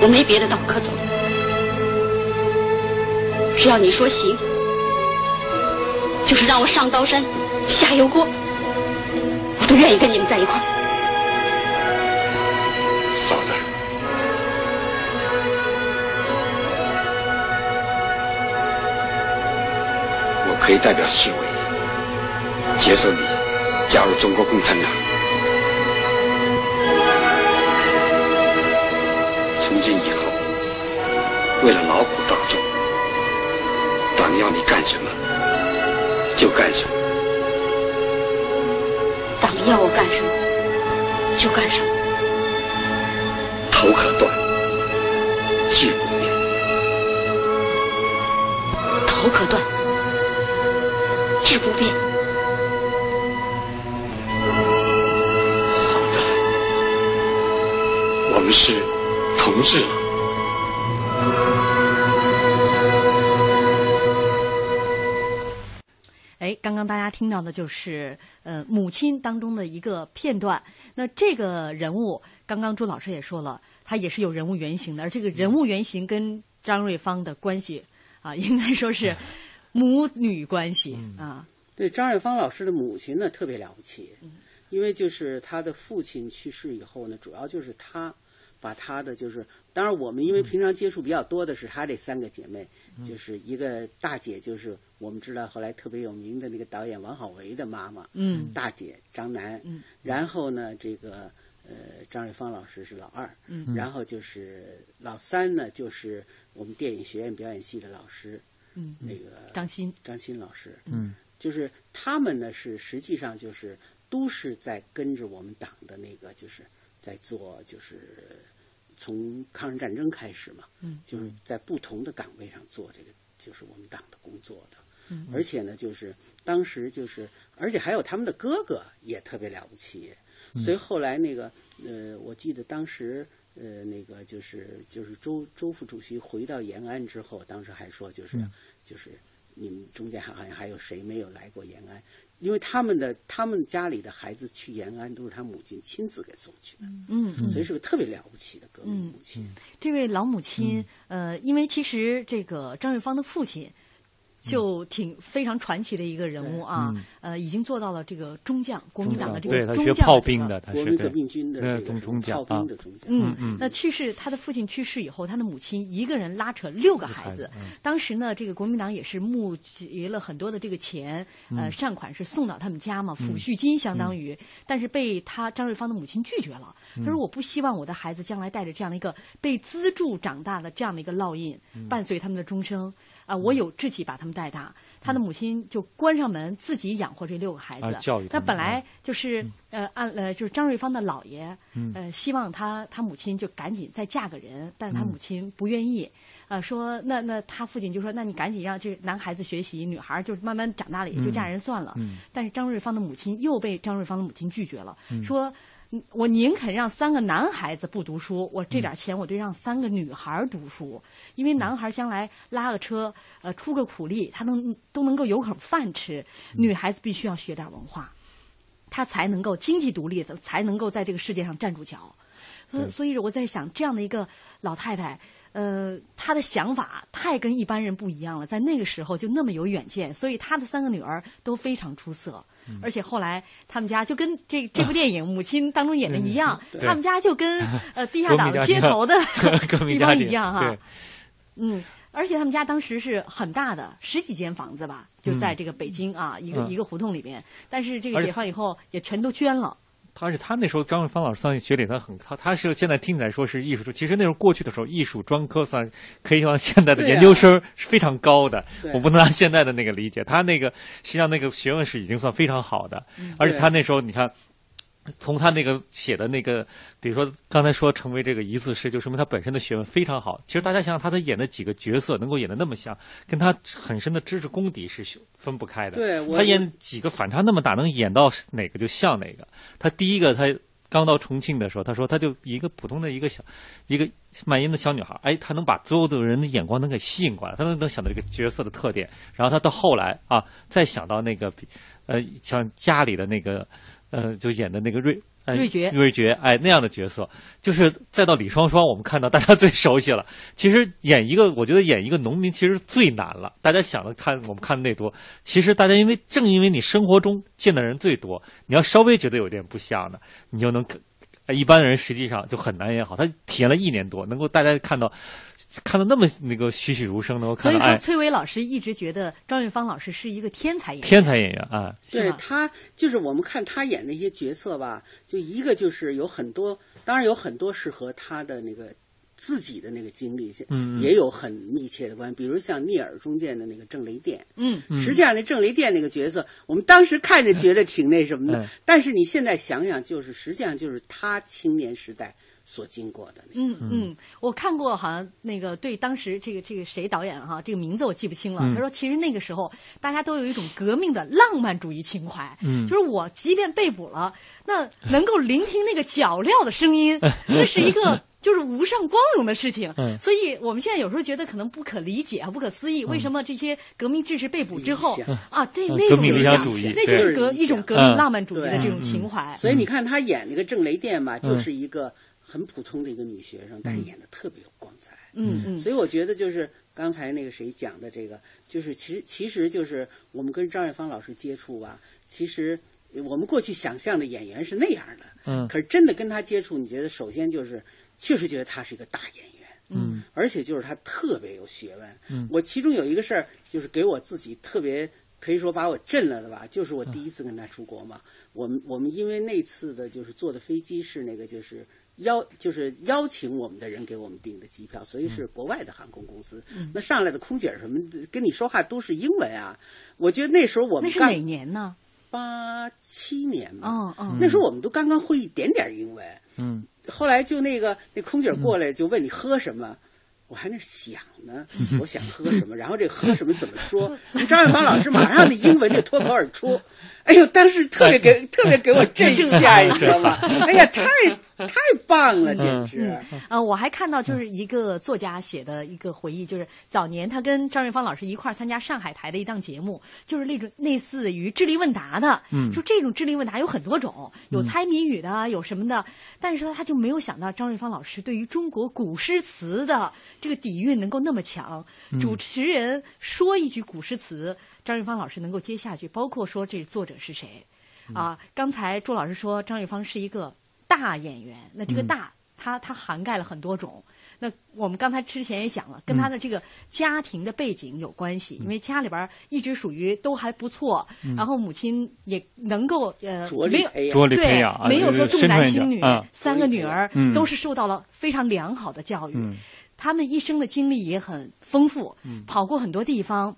我没别的道可走。只要你说行，就是让我上刀山，下油锅。都愿意跟你们在一块儿。嫂子，我可以代表市委接受你加入中国共产党。从今以后，为了劳苦大众，党要你干什么就干什么。党要我干什么就干什么。头可断，志不变。头可断，志不变。好的，我们是同志刚刚大家听到的就是呃母亲当中的一个片段。那这个人物，刚刚朱老师也说了，他也是有人物原型的，而这个人物原型跟张瑞芳的关系啊，应该说是 [laughs] 母女关系啊。对张瑞芳老师的母亲呢，特别了不起，因为就是他的父亲去世以后呢，主要就是他把她的就是，当然我们因为平常接触比较多的是她这三个姐妹，就是一个大姐就是。我们知道后来特别有名的那个导演王好为的妈妈，嗯，大姐张楠，嗯，然后呢，这个呃张瑞芳老师是老二，嗯，然后就是老三呢，就是我们电影学院表演系的老师，嗯，那个张欣，张欣老师，嗯，就是他们呢是实际上就是都是在跟着我们党的那个就是在做就是从抗日战争开始嘛，嗯，就是在不同的岗位上做这个就是我们党的工作的。嗯而且呢，就是当时就是，而且还有他们的哥哥也特别了不起，所以后来那个呃，我记得当时呃，那个就是就是周周副主席回到延安之后，当时还说就是、就是你们中间好像还有谁没有来过延安？因为他们的他们家里的孩子去延安都是他母亲亲自给送去的，嗯，所以是个特别了不起的革命母亲。这位老母亲，呃，因为其实这个张瑞芳的父亲。就挺非常传奇的一个人物啊，呃，已经做到了这个中将，国民党的这个中将，炮兵的，他国民革命军的这个中将，炮兵的中将。嗯嗯。那去世，他的父亲去世以后，他的母亲一个人拉扯六个孩子。当时呢，这个国民党也是募集了很多的这个钱，呃，善款是送到他们家嘛，抚恤金相当于，但是被他张瑞芳的母亲拒绝了。他说：“我不希望我的孩子将来带着这样的一个被资助长大的这样的一个烙印，伴随他们的终生。”啊，我有志气把他们带大。他的母亲就关上门，自己养活这六个孩子。教育那本来就是呃，按呃，就是张瑞芳的姥爷，嗯呃，希望他他母亲就赶紧再嫁个人，但是他母亲不愿意。啊，说那那他父亲就说，那你赶紧让这男孩子学习，女孩就慢慢长大了也就嫁人算了。但是张瑞芳的母亲又被张瑞芳的母亲拒绝了，说。我宁肯让三个男孩子不读书，我这点钱我就让三个女孩读书，因为男孩将来拉个车，呃，出个苦力，他能都能够有口饭吃。女孩子必须要学点文化，她才能够经济独立，才能够在这个世界上站住脚。所所以我在想，这样的一个老太太。呃，她的想法太跟一般人不一样了，在那个时候就那么有远见，所以她的三个女儿都非常出色，而且后来他们家就跟这这部电影 [laughs] 母亲当中演的一样，他们家就跟 [laughs] 呃地下党接头的 [laughs] 地方一样哈，嗯，而且他们家当时是很大的，十几间房子吧，就在这个北京啊一个一个胡同里边，但是这个解放以后也全都捐了。而且他那时候张瑞芳老师算学理，他很他他是现在听起来说是艺术，其实那时候过去的时候，艺术专科算可以说现在的研究生是非常高的。我不能按现在的那个理解，他那个实际上那个学问是已经算非常好的。而且他那时候你看，从他那个写的那个，比如说刚才说成为这个一字诗，就说明他本身的学问非常好。其实大家想想，他的演的几个角色能够演的那么像，跟他很深的知识功底是分不开的。对，他演几个反差那么大，能演到哪个就像哪个。他第一个他刚到重庆的时候，他说他就一个普通的一个小一个卖淫的小女孩，哎，他能把所有的人的眼光能给吸引过来，他能能想到这个角色的特点，然后他到后来啊，再想到那个呃像家里的那个呃就演的那个瑞。瑞觉，瑞觉，哎，那样的角色，就是再到李双双，我们看到大家 [laughs] 最熟悉了。其实演一个，我觉得演一个农民其实最难了。大家想的看，我们看的那多，其实大家因为正因为你生活中见的人最多，你要稍微觉得有点不像的，你就能，一般人实际上就很难演好。他体验了一年多，能够大家看到。看的那么那个栩栩如生的，我看所以说，崔伟老师一直觉得张玉芳老师是一个天才演员。天才演员啊，对他就是我们看他演那些角色吧，就一个就是有很多，当然有很多是和他的那个自己的那个经历，嗯，也有很密切的关系。比如像《聂耳》中间的那个郑雷电，嗯，实际上那郑雷电那个角色，我们当时看着觉得挺那什么的，但是你现在想想，就是实际上就是他青年时代。所经过的，嗯嗯，我看过，好像那个对当时这个这个谁导演哈，这个名字我记不清了。他说，其实那个时候大家都有一种革命的浪漫主义情怀，嗯，就是我即便被捕了，那能够聆听那个脚镣的声音，[laughs] 那是一个就是无上光荣的事情。嗯，所以我们现在有时候觉得可能不可理解啊，不可思议，为什么这些革命志士被捕之后啊，对那种理想主义，那就是革一种革命浪漫主义的这种情怀。所以你看他演那个郑雷电嘛，就是一个。很普通的一个女学生，但是演的特别有光彩。嗯嗯，所以我觉得就是刚才那个谁讲的这个，就是其实其实就是我们跟张瑞芳老师接触吧，其实我们过去想象的演员是那样的。嗯。可是真的跟他接触，你觉得首先就是确实觉得他是一个大演员。嗯。而且就是他特别有学问。嗯。我其中有一个事儿，就是给我自己特别可以说把我震了的吧，就是我第一次跟他出国嘛。我们我们因为那次的就是坐的飞机是那个就是。邀就是邀请我们的人给我们订的机票，所以是国外的航空公司。那上来的空姐什么跟你说话都是英文啊。我觉得那时候我们那是哪年呢？八七年嘛。哦哦。那时候我们都刚刚会一点点英文。嗯。后来就那个那空姐过来就问你喝什么，我还那想呢，[laughs] 我想喝什么，然后这喝什么怎么说？[laughs] 张远芳老师马上那英文就脱口而出。哎呦，当时特别给 [laughs] 特别给我震吓，你知道吗？哎呀，太。太棒了，简直！呃，我还看到就是一个作家写的一个回忆，就是早年他跟张瑞芳老师一块儿参加上海台的一档节目，就是那种类似于智力问答的。嗯，就这种智力问答有很多种，有猜谜语的，有什么的。但是说他就没有想到张瑞芳老师对于中国古诗词的这个底蕴能够那么强。主持人说一句古诗词，张瑞芳老师能够接下去，包括说这作者是谁。啊，刚才朱老师说张瑞芳是一个。大演员，那这个大，它它涵盖了很多种。那我们刚才之前也讲了，跟他的这个家庭的背景有关系，因为家里边一直属于都还不错，然后母亲也能够呃没有对没有说重男轻女，三个女儿都是受到了非常良好的教育，他们一生的经历也很丰富，跑过很多地方。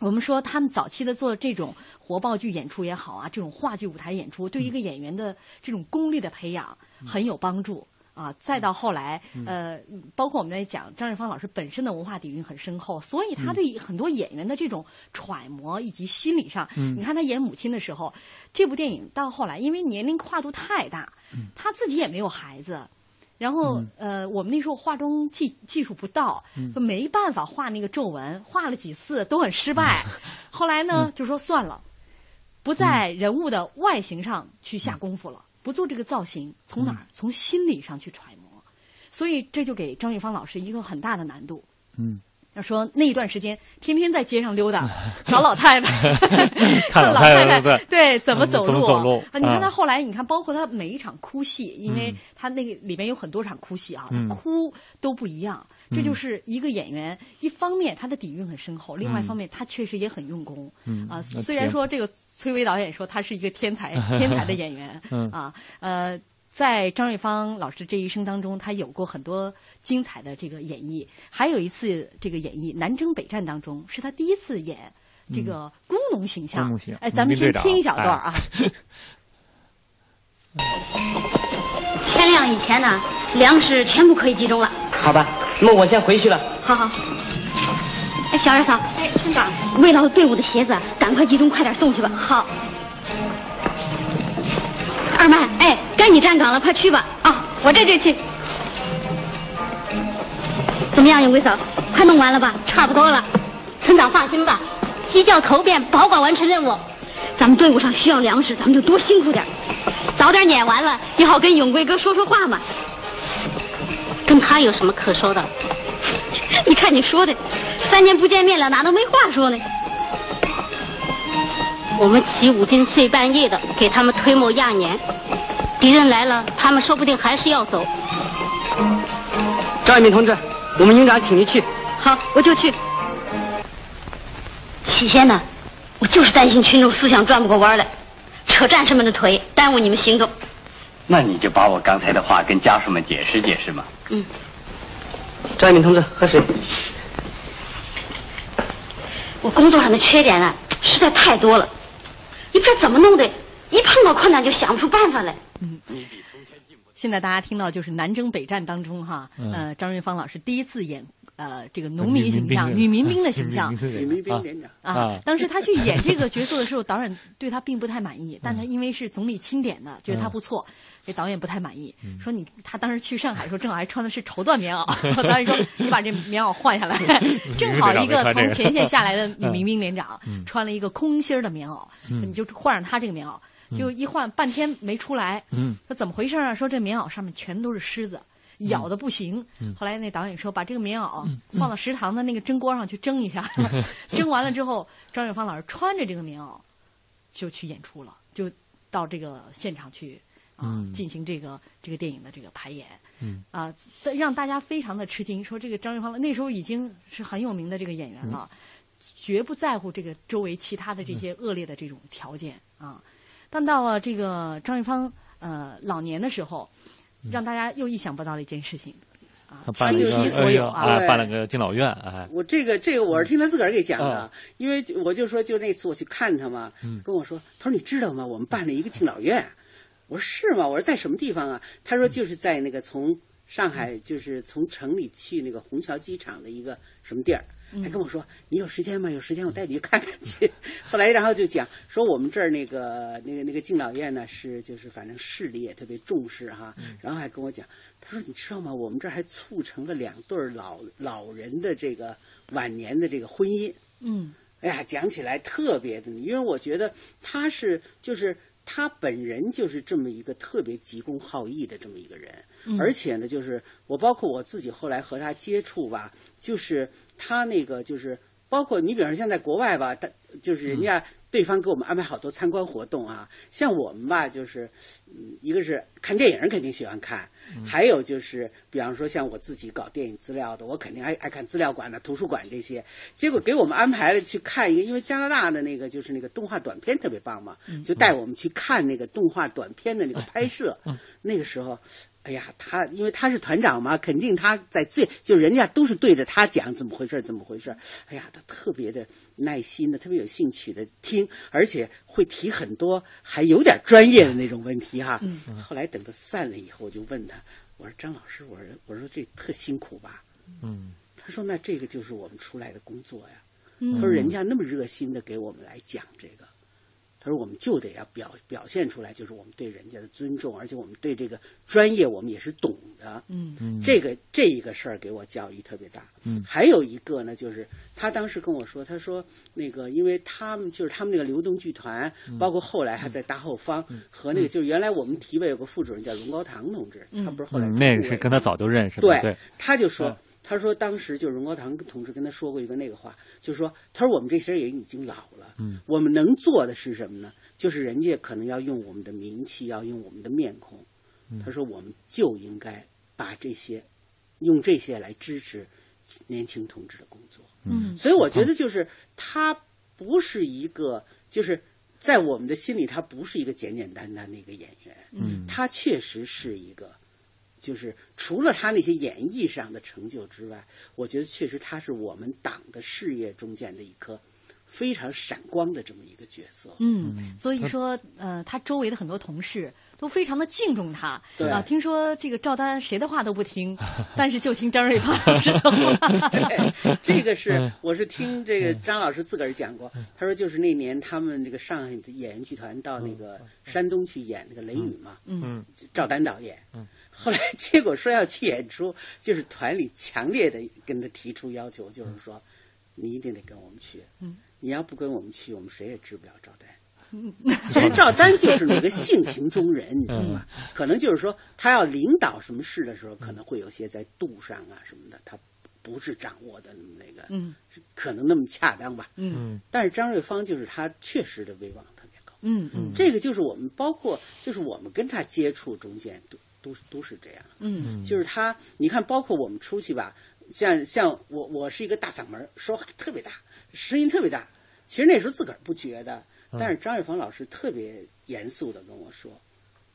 我们说他们早期的做这种活报剧演出也好啊，这种话剧舞台演出，对一个演员的这种功力的培养很有帮助啊。再到后来，呃，包括我们在讲张瑞芳老师本身的文化底蕴很深厚，所以他对很多演员的这种揣摩以及心理上，你看他演母亲的时候，这部电影到后来因为年龄跨度太大，他自己也没有孩子。然后，呃，我们那时候化妆技技术不到，就没办法画那个皱纹，画了几次都很失败。[laughs] 后来呢，就说算了，不在人物的外形上去下功夫了，不做这个造型，从哪儿？从心理上去揣摩。所以这就给张玉芳老师一个很大的难度。嗯。说那一段时间，天天在街上溜达，[laughs] 找老太太，[laughs] 看老太太对怎么走路。走路啊！你看他后来，你看包括他每一场哭戏，因为他那个里面有很多场哭戏啊，他哭都不一样。这就是一个演员，一方面他的底蕴很深厚，另外一方面他确实也很用功。啊，虽然说这个崔巍导演说他是一个天才，[laughs] 天才的演员啊，呃。在张瑞芳老师这一生当中，他有过很多精彩的这个演绎，还有一次这个演绎《南征北战》当中，是他第一次演这个工农形象。哎，咱们先听一小段啊。天亮以前呢，粮食全部可以集中了。好吧，那我先回去了。好好。哎，小二嫂。哎，村长。为了队伍的鞋子，赶快集中，快点送去吧。好。二麦，哎，你站岗了，快去吧。啊，我这就去。怎么样，永贵嫂，快弄完了吧？差不多了。村长放心吧，鸡叫头遍，保管完成任务。咱们队伍上需要粮食，咱们就多辛苦点早点撵完了，也好跟永贵哥说说话嘛。跟他有什么可说的？你看你说的，三年不见面了，哪能没话说呢？我们起五更睡半夜的给他们推磨压碾，敌人来了，他们说不定还是要走。张一鸣同志，我们营长请您去。好，我就去。起先呢，我就是担心群众思想转不过弯来，扯战士们的腿，耽误你们行动。那你就把我刚才的话跟家属们解释解释嘛。嗯。张一鸣同志，喝水。我工作上的缺点啊，实在太多了，你不知道怎么弄的，一碰到困难就想不出办法来。嗯。现在大家听到就是南征北战当中哈，呃，张瑞芳老师第一次演。呃，这个农民形象、女民兵的形象，女民兵连长啊。当时他去演这个角色的时候，导演对他并不太满意，但他因为是总理钦点的，觉得他不错，这导演不太满意，说你他当时去上海的时候，正好还穿的是绸缎棉袄，[laughs] 导演说你把这棉袄换下来，[laughs] 正好一个从前线下来的女民兵连长穿了一个空心儿的棉袄，你就换上他这个棉袄，就一换半天没出来，嗯。说怎么回事啊？说这棉袄上面全都是虱子。咬的不行，后来那导演说把这个棉袄放到食堂的那个蒸锅上去蒸一下，[laughs] 蒸完了之后，张雪芳老师穿着这个棉袄就去演出了，就到这个现场去啊进行这个这个电影的这个排演，嗯。啊让大家非常的吃惊，说这个张雪芳那时候已经是很有名的这个演员了，绝不在乎这个周围其他的这些恶劣的这种条件啊，但到了这个张玉芳呃老年的时候。让大家又意想不到的一件事情，啊，倾其所有啊，办了个敬老院，哎，我这个这个我是听他自个儿给讲的，因为我就说就那次我去看他嘛，跟我说，他说你知道吗？我们办了一个敬老院，我说是吗？我说在什么地方啊？他说就是在那个从上海就是从城里去那个虹桥机场的一个什么地儿。还跟我说：“你有时间吗？有时间我带你去看看去。”后来，然后就讲说我们这儿那个那个那个敬老院呢，是就是反正市里也特别重视哈。然后还跟我讲，他说：“你知道吗？我们这儿还促成了两对老老人的这个晚年的这个婚姻。”嗯，哎呀，讲起来特别的，因为我觉得他是就是他本人就是这么一个特别急公好义的这么一个人，而且呢，就是我包括我自己后来和他接触吧，就是。他那个就是，包括你比方说像在国外吧，他就是人家对方给我们安排好多参观活动啊。像我们吧，就是，一个是看电影肯定喜欢看，还有就是，比方说像我自己搞电影资料的，我肯定爱爱看资料馆的、图书馆这些。结果给我们安排了去看一个，因为加拿大的那个就是那个动画短片特别棒嘛，就带我们去看那个动画短片的那个拍摄。那个时候。哎呀，他因为他是团长嘛，肯定他在最就人家都是对着他讲怎么回事怎么回事哎呀，他特别的耐心的，特别有兴趣的听，而且会提很多还有点专业的那种问题哈。后来等他散了以后，我就问他，我说张老师，我说我说这特辛苦吧？嗯，他说那这个就是我们出来的工作呀。他说人家那么热心的给我们来讲这个。他说：“我们就得要表表现出来，就是我们对人家的尊重，而且我们对这个专业，我们也是懂的。嗯嗯，这个这一个事儿给我教育特别大。嗯，还有一个呢，就是他当时跟我说，他说那个，因为他们就是他们那个流动剧团，包括后来还在大后方和那个，就是原来我们体委有个副主任叫荣高堂同志，他不是后来那个是跟他早就认识了。对，他就说。”他说：“当时就荣高堂同志跟他说过一个那个话，就是说，他说我们这些人已经老了，我们能做的是什么呢？就是人家可能要用我们的名气，要用我们的面孔。他说，我们就应该把这些用这些来支持年轻同志的工作。嗯，所以我觉得就是他不是一个，就是在我们的心里，他不是一个简简单单的一个演员。嗯，他确实是一个。”就是除了他那些演艺上的成就之外，我觉得确实他是我们党的事业中间的一颗非常闪光的这么一个角色。嗯，所以说，呃，他周围的很多同事都非常的敬重他。对啊，听说这个赵丹谁的话都不听，但是就听张瑞芳老师的话。对，[laughs] 这个是我是听这个张老师自个儿讲过，他说就是那年他们这个上海的演员剧团到那个山东去演那个《雷雨》嘛，嗯，赵丹导演，嗯，后来结果说要去演出，就是团里强烈的跟他提出要求，就是说你一定得跟我们去，嗯，你要不跟我们去，我们谁也治不了赵丹。[laughs] 其实赵丹就是那个性情中人，你知道吗？可能就是说，他要领导什么事的时候，可能会有些在度上啊什么的，他不是掌握的那么那个，嗯，可能那么恰当吧。嗯，但是张瑞芳就是他确实的威望特别高。嗯嗯，这个就是我们包括就是我们跟他接触中间都都都是这样。嗯，就是他，你看，包括我们出去吧，像像我我是一个大嗓门，说话特别大，声音特别大。其实那时候自个儿不觉得。但是张玉芳老师特别严肃的跟我说，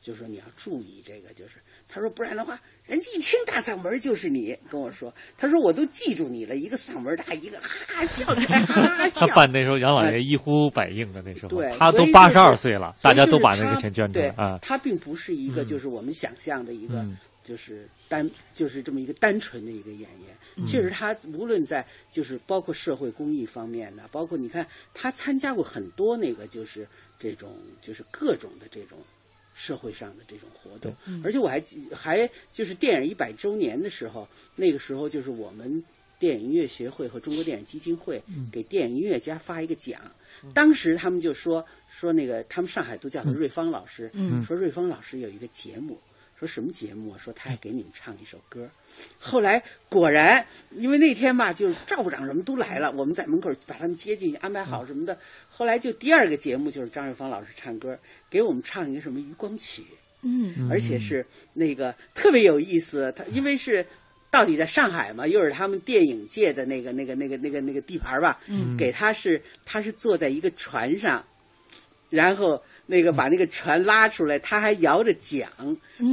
就说你要注意这个，就是他说不然的话，人家一听大嗓门就是你。跟我说，他说我都记住你了，一个嗓门大，一个哈哈笑的哈哈笑。他办那时候杨老爷一呼百应的那时候，对，他都八十二岁了，大家都把那个钱捐出来啊。他并不是一个就是我们想象的一个就是单就是这么一个单纯的一个演员。确实，他无论在就是包括社会公益方面的，包括你看他参加过很多那个就是这种就是各种的这种社会上的这种活动，而且我还还就是电影一百周年的时候，那个时候就是我们电影音乐协会和中国电影基金会给电影音乐家发一个奖，当时他们就说说那个他们上海都叫他瑞芳老师，说瑞芳老师有一个节目。说什么节目啊？说他还给你们唱一首歌。后来果然，因为那天吧，就是赵部长什么都来了，我们在门口把他们接进去，安排好什么的。后来就第二个节目就是张瑞芳老师唱歌，给我们唱一个什么《渔光曲》。嗯，而且是那个特别有意思。他因为是到底在上海嘛，又是他们电影界的那个那个那个那个那个地盘吧。嗯，给他是他是坐在一个船上，然后。那个把那个船拉出来，他还摇着桨，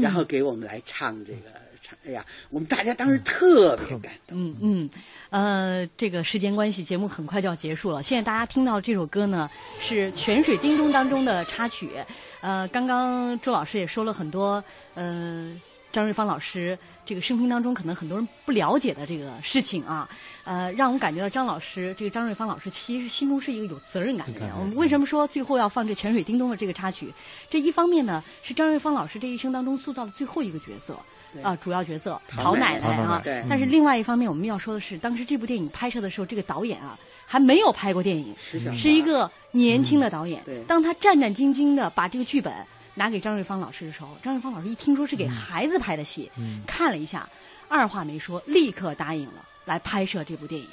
然后给我们来唱这个唱。哎呀，我们大家当时特别感动。嗯嗯，呃，这个时间关系，节目很快就要结束了。现在大家听到这首歌呢，是《泉水叮咚》当中的插曲。呃，刚刚周老师也说了很多，呃，张瑞芳老师这个生平当中可能很多人不了解的这个事情啊。呃，让我们感觉到张老师，这个张瑞芳老师，其实心中是一个有责任感的人。我们为什么说最后要放这泉水叮咚的这个插曲？这一方面呢，是张瑞芳老师这一生当中塑造的最后一个角色，啊，主要角色陶奶奶啊。但是另外一方面，我们要说的是，当时这部电影拍摄的时候，这个导演啊还没有拍过电影，是一个年轻的导演。当他战战兢兢的把这个剧本拿给张瑞芳老师的时候，张瑞芳老师一听说是给孩子拍的戏，看了一下，二话没说，立刻答应了。来拍摄这部电影，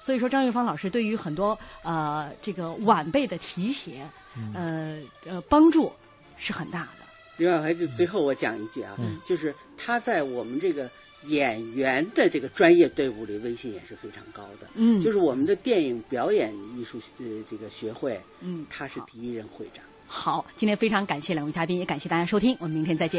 所以说张瑞芳老师对于很多呃这个晚辈的提携，呃呃帮助是很大的。另外，还就最后我讲一句啊，就是他在我们这个演员的这个专业队伍里威信也是非常高的。嗯，就是我们的电影表演艺术呃这个学会，嗯，他是第一任会长。好，今天非常感谢两位嘉宾，也感谢大家收听，我们明天再见。